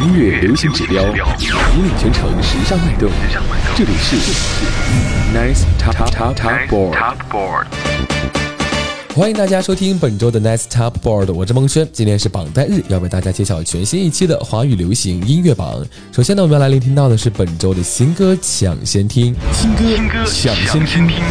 音乐流行指标，引领全城时尚脉动。这里是 Nice Top Top Top Board。欢迎大家收听本周的 Nice Top Board，我是孟轩。今天是榜单日，要为大家揭晓全新一期的华语流行音乐榜。首先呢，我们要来聆听到的是本周的新歌抢先听，新歌抢先听。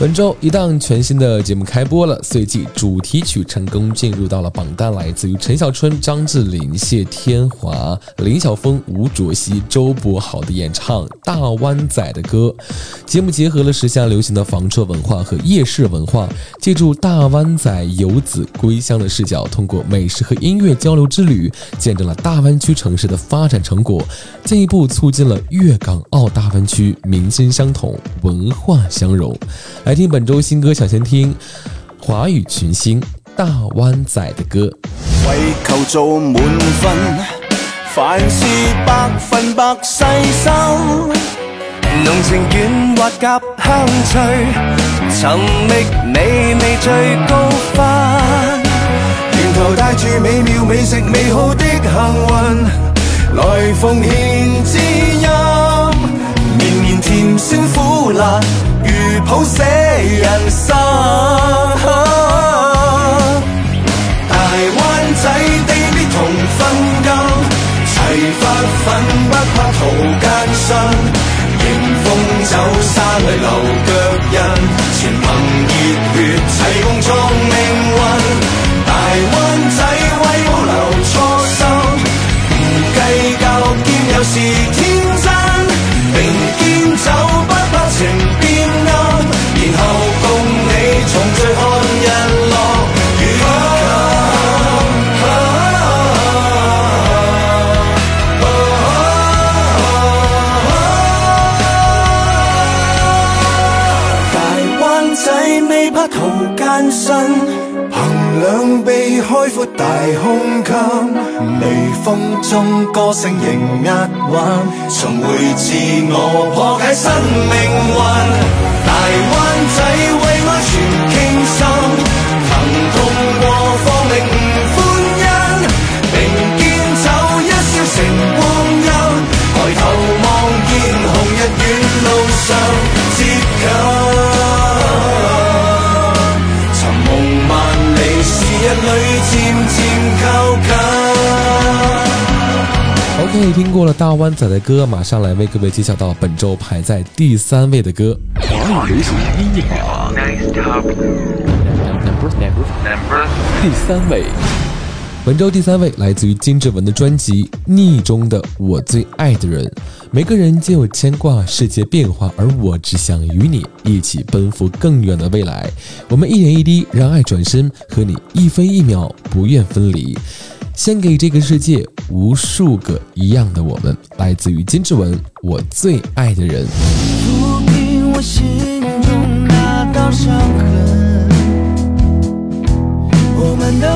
本周一档全新的节目开播了，随即主题曲成功进入到了榜单，来自于陈小春、张智霖、谢天华、林晓峰、吴卓羲、周柏豪的演唱《大湾仔的歌》。节目结合了时下流行的房车文化和夜市文化，借助大湾仔游子归乡的视角，通过美食和音乐交流之旅，见证了大湾区城市的发展成果，进一步促进了粤港澳大湾区民心相通、文化相融。来听本周新歌，抢先听华语群星大湾仔的歌。为求做满分，凡事百分百细心，浓情软滑夹香脆，寻觅美味最高分。沿途带住美妙美食美好的幸运，来奉献知音，甜酸苦辣。如谱写人生，仔未怕途艰辛，凭两臂开阔大胸襟，微风中歌声仍押韵，重回自我破解新命运。大湾仔为我全过了大湾仔的歌，马上来为各位揭晓到本周排在第三位的歌。华语流行音乐第三位，本周第三位来自于金志文的专辑《逆中的我最爱的人》。每个人皆有牵挂，世界变化，而我只想与你一起奔赴更远的未来。我们一点一滴让爱转身，和你一分一秒不愿分离。献给这个世界无数个一样的我们，来自于金志文《我最爱的人》。我们都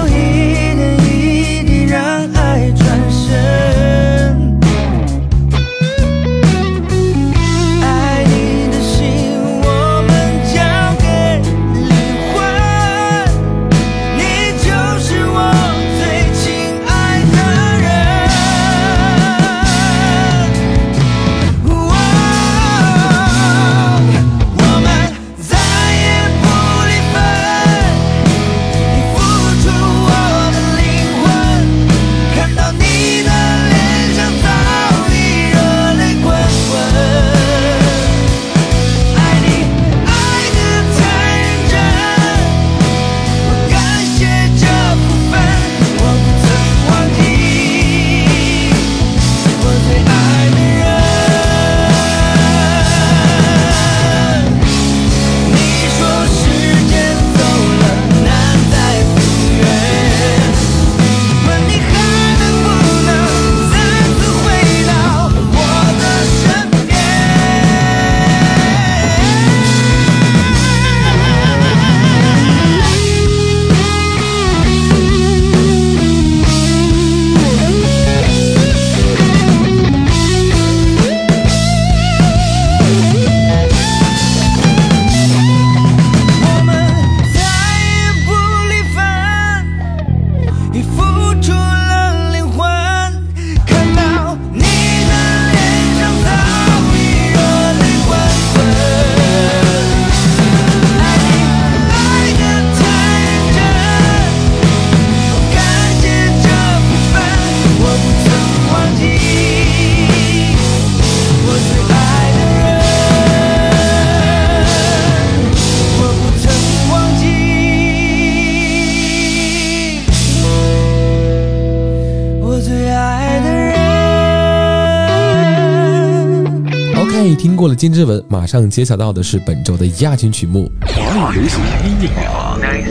过了金志文，马上揭晓到的是本周的亚军曲目。华语流行音乐榜 number.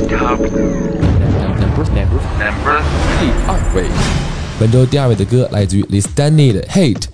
Number. 第二位，本周第二位的歌来自于 Liz Danny 的 Hate。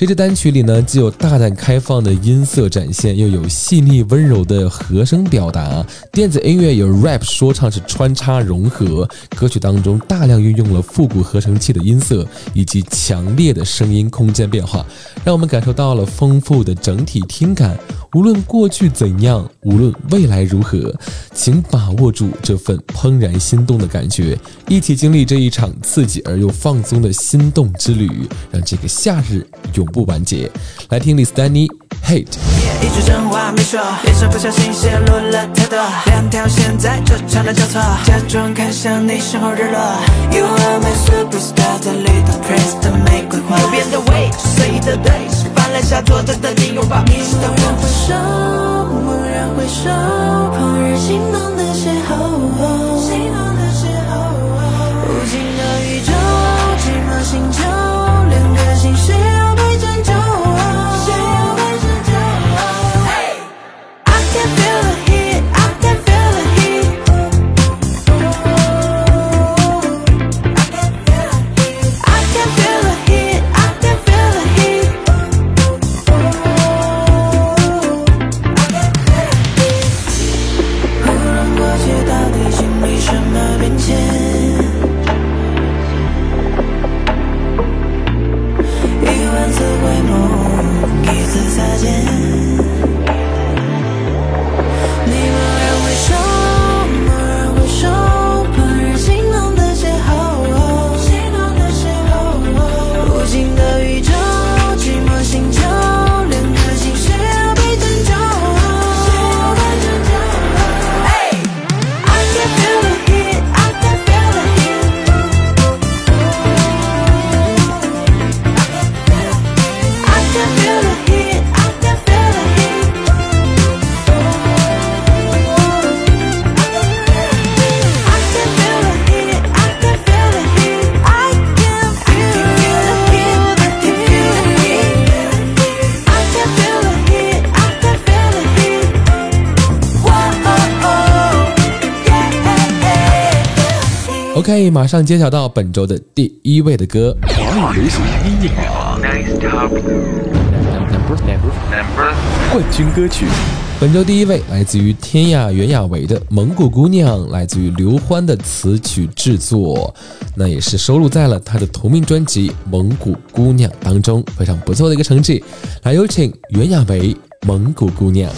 这支单曲里呢，既有大胆开放的音色展现，又有细腻温柔的和声表达。电子音乐有 rap 说唱是穿插融合，歌曲当中大量运用了复古合成器的音色以及强烈的声音空间变化，让我们感受到了丰富的整体听感。无论过去怎样，无论未来如何，请把握住这份怦然心动的感觉，一起经历这一场刺激而又放松的心动之旅，让这个夏日永不完结。来听李斯丹妮 Hate。一句真话没说，脸上不小心泄露了太多，两条线在这场的交错，假装看向你身后日落。You are my superstar，的 little prince 的玫瑰花，右边的位是随意的对，是翻来下坐的等你拥抱。你的我会手，蓦然回首，怦然心动的邂逅，again. OK，马上揭晓到本周的第一位的歌。华语流行音乐榜 number number 冠军歌曲。本周第一位来自于天涯袁娅维的《蒙古姑娘》，来自于刘欢的词曲制作，那也是收录在了他的同名专辑《蒙古姑娘》当中，非常不错的一个成绩。来有请袁娅维《蒙古姑娘》。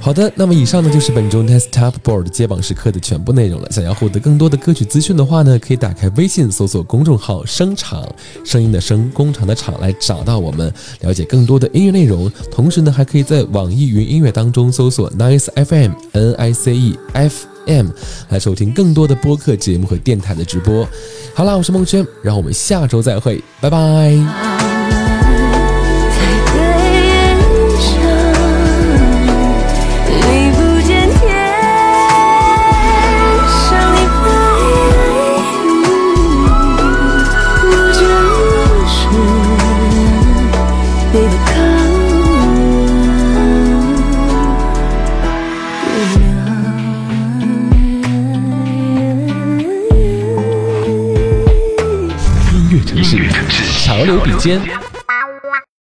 好的，那么以上呢就是本周 Nest Top Board 接榜时刻的全部内容了。想要获得更多的歌曲资讯的话呢，可以打开微信搜索公众号“声场”，声音的声，工厂的厂来找到我们，了解更多的音乐内容。同时呢，还可以在网易云音乐当中搜索 Nice FM N I C E F。M 来收听更多的播客节目和电台的直播。好啦，我是孟轩，让我们下周再会，拜拜。间，